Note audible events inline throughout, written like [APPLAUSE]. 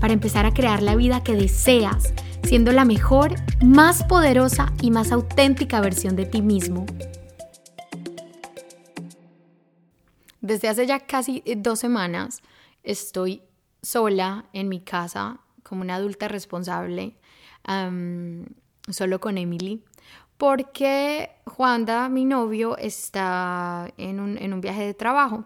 para empezar a crear la vida que deseas, siendo la mejor, más poderosa y más auténtica versión de ti mismo. Desde hace ya casi eh, dos semanas estoy sola en mi casa como una adulta responsable, solo con Emily, porque Juanda, mi novio, está en un, en un viaje de trabajo.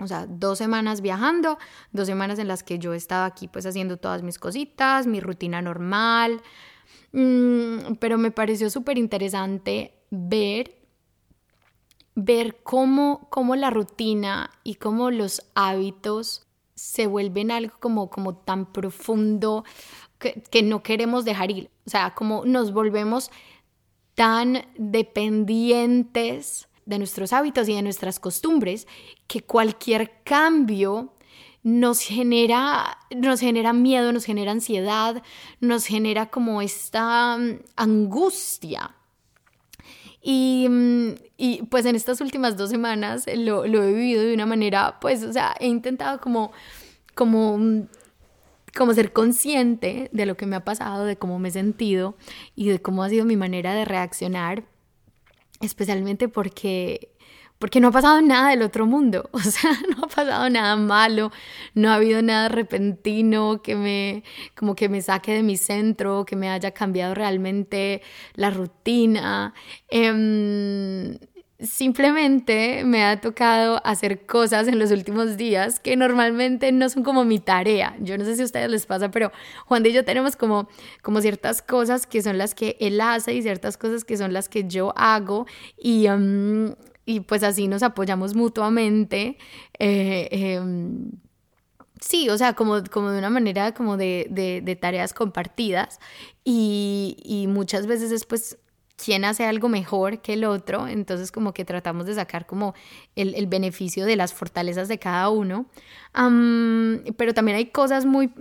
O sea, dos semanas viajando, dos semanas en las que yo estaba aquí pues haciendo todas mis cositas, mi rutina normal. Mm, pero me pareció súper interesante ver, ver cómo, cómo la rutina y cómo los hábitos se vuelven algo como, como tan profundo que, que no queremos dejar ir. O sea, como nos volvemos tan dependientes de nuestros hábitos y de nuestras costumbres, que cualquier cambio nos genera, nos genera miedo, nos genera ansiedad, nos genera como esta mm, angustia. Y, mm, y, pues en estas últimas dos semanas lo, lo, he vivido de una manera, pues, o sea, he intentado como, como, mm, como ser consciente de lo que me ha pasado, de cómo me he sentido y de cómo ha sido mi manera de reaccionar especialmente porque porque no ha pasado nada del otro mundo, [LAUGHS] o sea, no ha pasado nada malo, no ha habido nada repentino que me, como que me saque de mi centro, que me haya cambiado realmente la rutina. Eh, simplemente me ha tocado hacer cosas en los últimos días que normalmente no son como mi tarea. Yo no sé si a ustedes les pasa, pero Juan y yo tenemos como, como ciertas cosas que son las que él hace y ciertas cosas que son las que yo hago y, um, y pues así nos apoyamos mutuamente. Eh, em, sí, o sea, como, como de una manera como de, de, tareas compartidas y, y, muchas veces después quién hace algo mejor que el otro, entonces como que tratamos de sacar como el, beneficio de las fortalezas de cada uno, pero también hay cosas muy,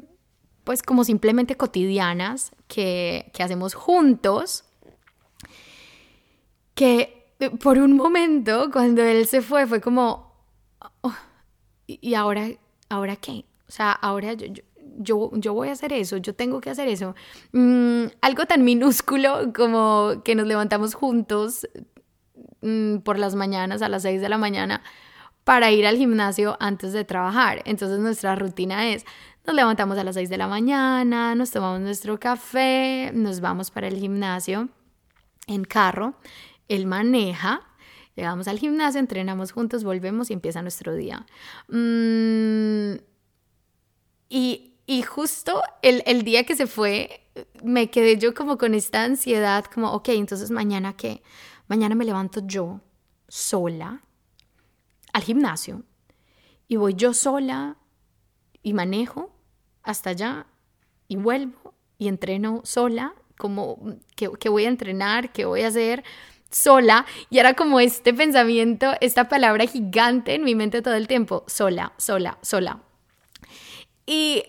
pues como simplemente cotidianas que, hacemos juntos, que por un momento cuando él se fue fue como, oh, ¿y ahora, ahora qué? O sea, ahora yo, voy a hacer eso, yo tengo que hacer eso. Mm, algo tan [LAUGHS] minúsculo como que nos levantamos juntos mm, por las mañanas a las 6 de la mañana para ir al gimnasio antes de trabajar. Entonces nuestra rutina es, nos levantamos a las 6 de la mañana, nos tomamos nuestro café, nos vamos para el gimnasio en carro, él maneja. Llegamos al gimnasio, entrenamos juntos, volvemos y empieza nuestro día. Mm, y y justo el, el, día que se fue, me quedé yo como con esta ansiedad, como, ok, entonces mañana qué? Mañana me levanto yo sola al gimnasio y voy yo sola y manejo hasta allá y vuelvo y entreno sola, como que, que voy a entrenar, que voy a hacer sola y era como este pensamiento, esta palabra gigante en mi mente todo el tiempo, sola, sola, sola. Y,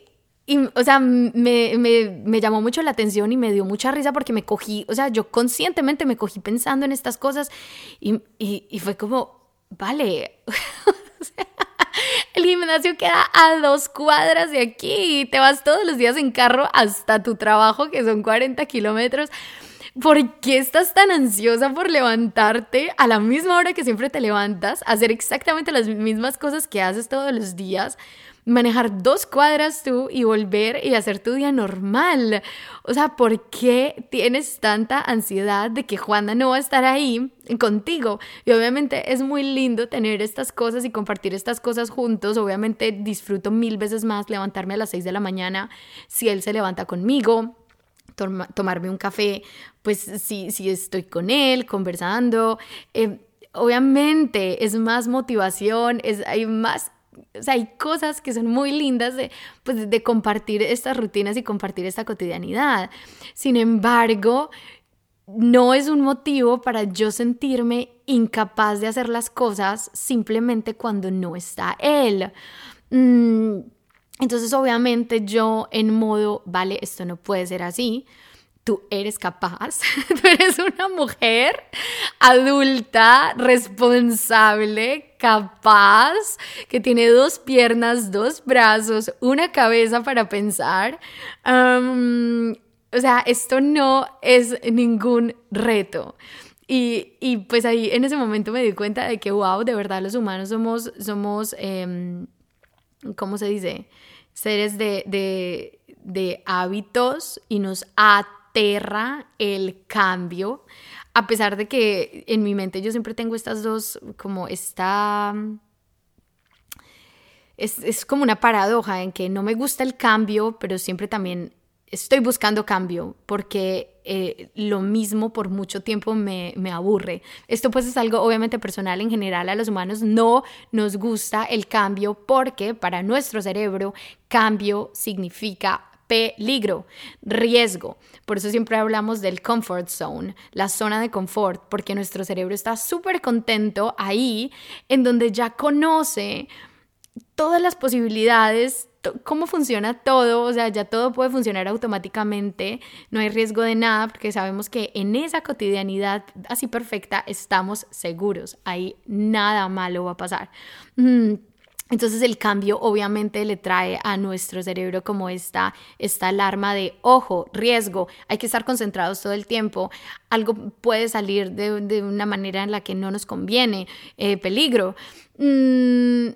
o sea, me, me, me, llamó mucho la atención y me dio mucha risa porque me cogí, o sea, yo conscientemente me cogí pensando en estas cosas y, y, fue como, vale, [LAUGHS] el gimnasio queda a dos cuadras de aquí y te vas todos los días en carro hasta tu trabajo, que son 40 kilómetros. ¿Por qué estás tan ansiosa por levantarte a la misma hora que siempre te levantas, hacer exactamente las mismas cosas que haces todos los días? manejar dos cuadras tú y volver y hacer tu día normal. O sea, ¿por qué tienes tanta ansiedad de que Juana no va a estar ahí contigo? Y obviamente es muy lindo tener estas cosas y compartir estas cosas juntos. Obviamente disfruto mil veces más levantarme a las 6 de la mañana si él se levanta conmigo. Tomarme un café, pues si, si estoy con él conversando. Eh, obviamente es más motivación, es, hay más o sea, hay cosas que son muy lindas de, pues, de compartir estas rutinas y compartir esta cotidianidad. Sin embargo, no es un motivo para yo sentirme incapaz de hacer las cosas simplemente cuando no está él. Mm, entonces, obviamente, yo en modo, vale, esto no puede ser así. Tú eres capaz, [LAUGHS] tú eres una mujer adulta, responsable, capaz, que tiene dos piernas, dos brazos, una cabeza para pensar. o sea, esto no es ningún reto. Y, y, pues ahí en ese momento me di cuenta de que, wow, de verdad los humanos somos, somos em, ¿cómo se dice? Seres de, de, de hábitos y nos aterra el cambio, a pesar de que en mi mente yo siempre tengo estas dos, como esta... Es, es como una paradoja en que no me gusta el cambio, pero siempre también estoy buscando cambio porque eh, lo mismo por mucho tiempo me, me, aburre. Esto pues es algo obviamente personal en general a los humanos no nos gusta el cambio porque para nuestro cerebro cambio significa peligro, riesgo. Por eso siempre hablamos del comfort zone, la zona de confort, porque nuestro cerebro está súper contento ahí en donde ya conoce todas las posibilidades cómo funciona todo, o sea, ya todo puede funcionar automáticamente, no hay riesgo de nada porque sabemos que en esa cotidianidad así perfecta estamos seguros, ahí nada malo va a pasar. Mm, entonces el cambio obviamente le trae a nuestro cerebro como esta, esta alarma de, ojo, riesgo, hay que estar concentrados todo el tiempo, algo puede salir de, una manera en la que no nos conviene, eh, peligro. Mm,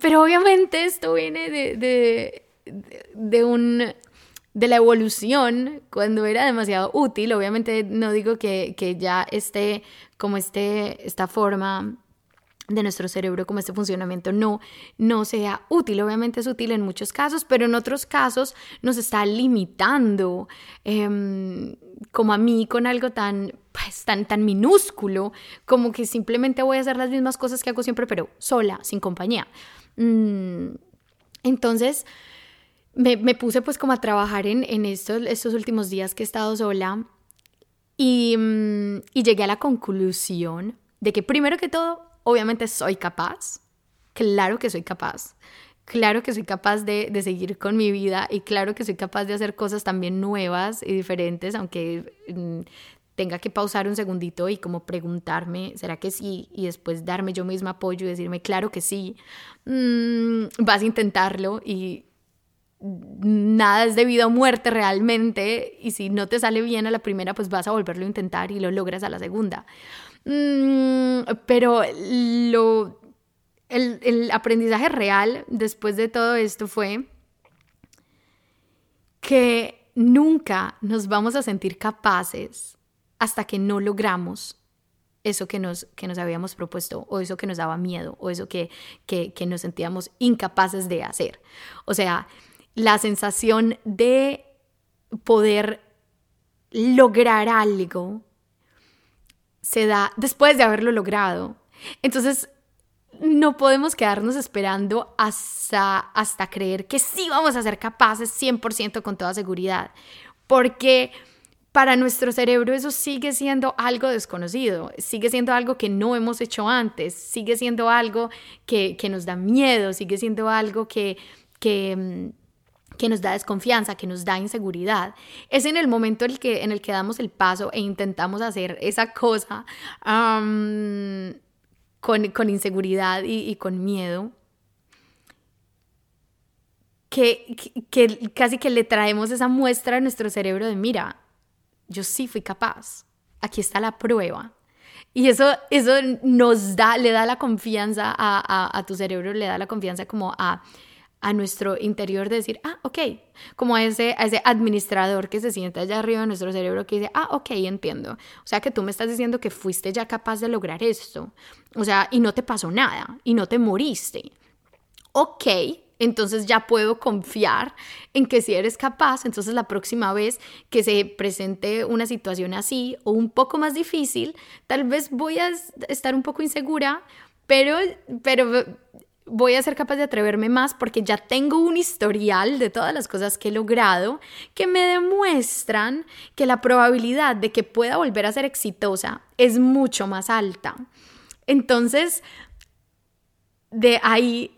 pero obviamente esto viene de, de, un de la evolución cuando era demasiado útil. Obviamente no digo que, que ya esté como este, esta forma de nuestro cerebro, como este funcionamiento no, no sea útil. Obviamente es útil en muchos casos, pero en otros casos nos está limitando, em, como a mí, con algo tan, pues, tan, tan minúsculo, como que simplemente voy a hacer las mismas cosas que hago siempre, pero sola, sin compañía. Mm, entonces, me, puse pues como a trabajar en, en estos, estos últimos días que he estado sola y, mm, y llegué a la conclusión de que primero que todo, obviamente soy capaz, claro que soy capaz, claro que soy capaz de, de, seguir con mi vida y claro que soy capaz de hacer cosas también nuevas y diferentes, aunque mm, tenga que pausar un segundito y como preguntarme, ¿será que sí? Y después darme yo misma apoyo y decirme, claro que sí, mm, vas a intentarlo y nada es debido a muerte realmente y si no te sale bien a la primera, pues vas a volverlo a intentar y lo logras a la segunda. Mm, pero lo, el, el aprendizaje real después de todo esto fue que nunca nos vamos a sentir capaces hasta que no logramos eso que nos, que nos habíamos propuesto o eso que nos daba miedo o eso que, que, que nos sentíamos incapaces de hacer. O sea, la sensación de poder lograr algo se da después de haberlo logrado. Entonces, no podemos quedarnos esperando hasta, hasta creer que sí vamos a ser capaces 100% con toda seguridad, porque para nuestro cerebro eso sigue siendo algo desconocido, sigue siendo algo que no hemos hecho antes, sigue siendo algo que, nos da miedo, sigue siendo algo que, que, mm, que, nos da desconfianza, que nos da inseguridad. Es en el momento en el que, en el que damos el paso e intentamos hacer esa cosa con, inseguridad y, con miedo. Que, que casi que le traemos esa muestra a nuestro cerebro de, mira, yo sí fui capaz, aquí está la prueba. Y eso, eso nos da, le da la confianza a, tu cerebro, le da la confianza como a, a nuestro interior de decir, ah, ok, como a ese, a ese administrador que se sienta allá arriba de nuestro cerebro que dice, ah, ok, entiendo. O sea que tú me estás diciendo que fuiste ya capaz de lograr esto. O sea, y no te pasó nada, y no te moriste. Ok, entonces ya puedo confiar en que si eres capaz, entonces la próxima vez que se presente una situación así o un poco más difícil, tal vez voy a estar un poco insegura, pero, pero voy a ser capaz de atreverme más porque ya tengo un historial de todas las cosas que he logrado que me demuestran que la probabilidad de que pueda volver a ser exitosa es mucho más alta. Entonces, de ahí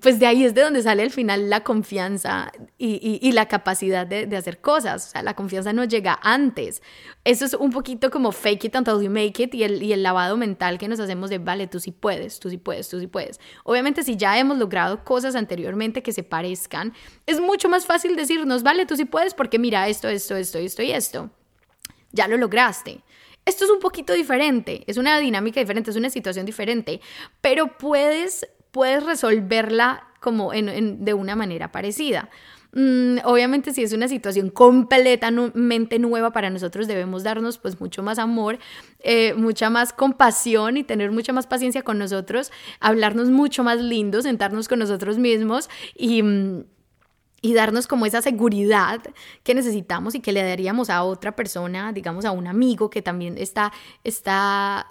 pues de ahí es de donde sale al final la confianza y, la capacidad de, hacer cosas. O sea, la confianza no llega antes. Eso es un poquito como fake it until you make it y el, y el lavado mental que nos hacemos de, vale, tú sí puedes, tú sí puedes, tú sí puedes. Obviamente, si ya hemos logrado cosas anteriormente que se parezcan, es mucho más fácil decirnos, vale, tú sí puedes porque mira esto, esto, esto, esto y esto. Ya lo lograste. Esto es un poquito diferente, es una dinámica diferente, es una situación diferente, pero puedes puedes resolverla como de una manera parecida. Mm, obviamente si es una situación completamente nueva para nosotros debemos darnos pues mucho más amor, eh, mucha más compasión y tener mucha más paciencia con nosotros, hablarnos mucho más lindo, sentarnos con nosotros mismos y mm, y darnos como esa seguridad que necesitamos y que le daríamos a otra persona, digamos a un amigo que también está, está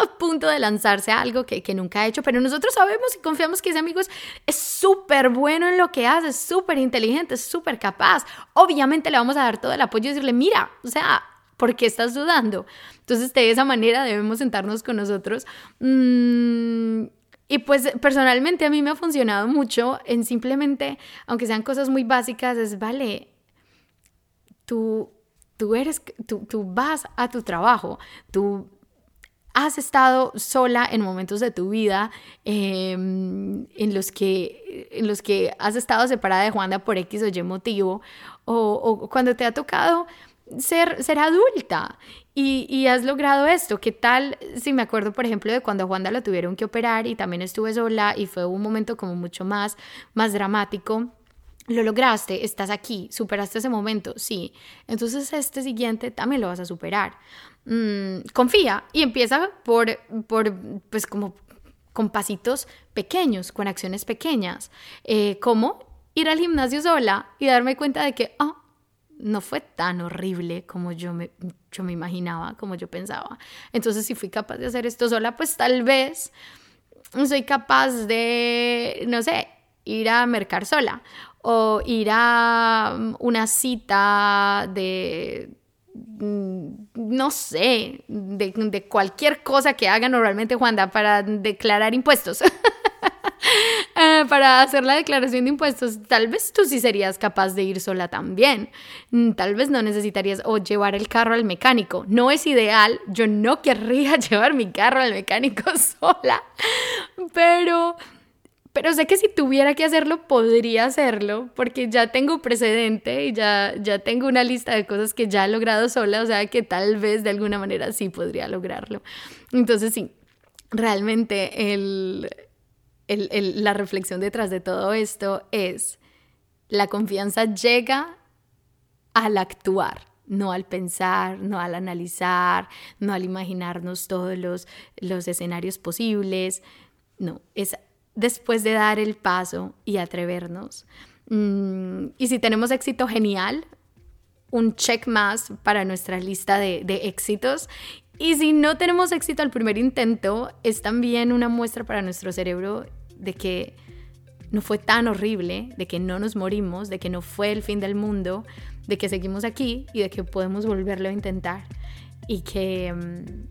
a punto de lanzarse a algo que, nunca ha hecho, pero nosotros sabemos y confiamos que ese amigo es súper bueno en lo que hace, es súper inteligente, es súper capaz. Obviamente le vamos a dar todo el apoyo y decirle, mira, o sea, ¿por qué estás dudando? Entonces, de esa manera debemos sentarnos con nosotros. Mm, y pues personalmente a mí me ha funcionado mucho en simplemente, aunque sean cosas muy básicas, es, vale, tú, tú eres, tú, tú vas a tu trabajo, tú has estado sola en momentos de tu vida em, en, los que, en los que has estado separada de Juanda por X o Y motivo, o, cuando te ha tocado ser, ser adulta y, has logrado esto. ¿Qué tal si me acuerdo, por ejemplo, de cuando a Juanda la tuvieron que operar y también estuve sola y fue un momento como mucho más, más dramático? Lo lograste, estás aquí, superaste ese momento, sí. Entonces este siguiente también lo vas a superar. Mm, confía y empieza por, por, pues como con pasitos pequeños, con acciones pequeñas, eh, como ir al gimnasio sola y darme cuenta de que, oh, no fue tan horrible como yo me, yo me imaginaba, como yo pensaba. Entonces, si fui capaz de hacer esto sola, pues tal vez soy capaz de, no sé, ir a mercar sola o ir a una cita de Mm, no sé, de, cualquier cosa que haga normalmente Juanda para declarar impuestos. Eh, [LAUGHS] para hacer la declaración de impuestos, tal vez tú sí serías capaz de ir sola también. Mm, tal vez no necesitarías o llevar el carro al mecánico. No es ideal, yo no querría [LAUGHS] llevar mi carro al mecánico [LAUGHS] sola, pero pero sé que si tuviera que hacerlo, podría hacerlo, porque ya tengo precedente y ya, ya tengo una lista de cosas que ya he logrado sola, o sea que tal vez de alguna manera sí podría lograrlo. Entonces sí, realmente el, la reflexión detrás de todo esto es, la confianza llega al actuar no al pensar, no al analizar, no al imaginarnos todos los, los escenarios posibles, no, es después de dar el paso y atrevernos. Mm, y si tenemos éxito, genial, un check más para nuestra lista de, de éxitos. Y si no tenemos éxito al primer intento, es también una muestra para nuestro cerebro de que no fue tan horrible, de que no nos morimos, de que no fue el fin del mundo, de que seguimos aquí y de que podemos volverlo a intentar y que, mm,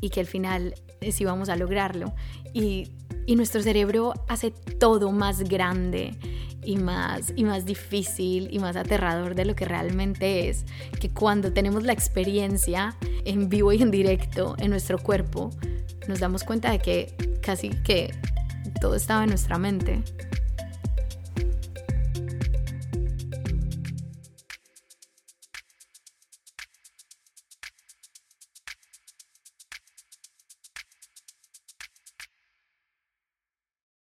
y que al final sí vamos a lograrlo. Y nuestro cerebro hace todo más grande y más, y más difícil y más aterrador de lo que realmente es, que cuando tenemos la experiencia en vivo y en directo en nuestro cuerpo, nos damos cuenta de que casi que todo estaba en nuestra mente.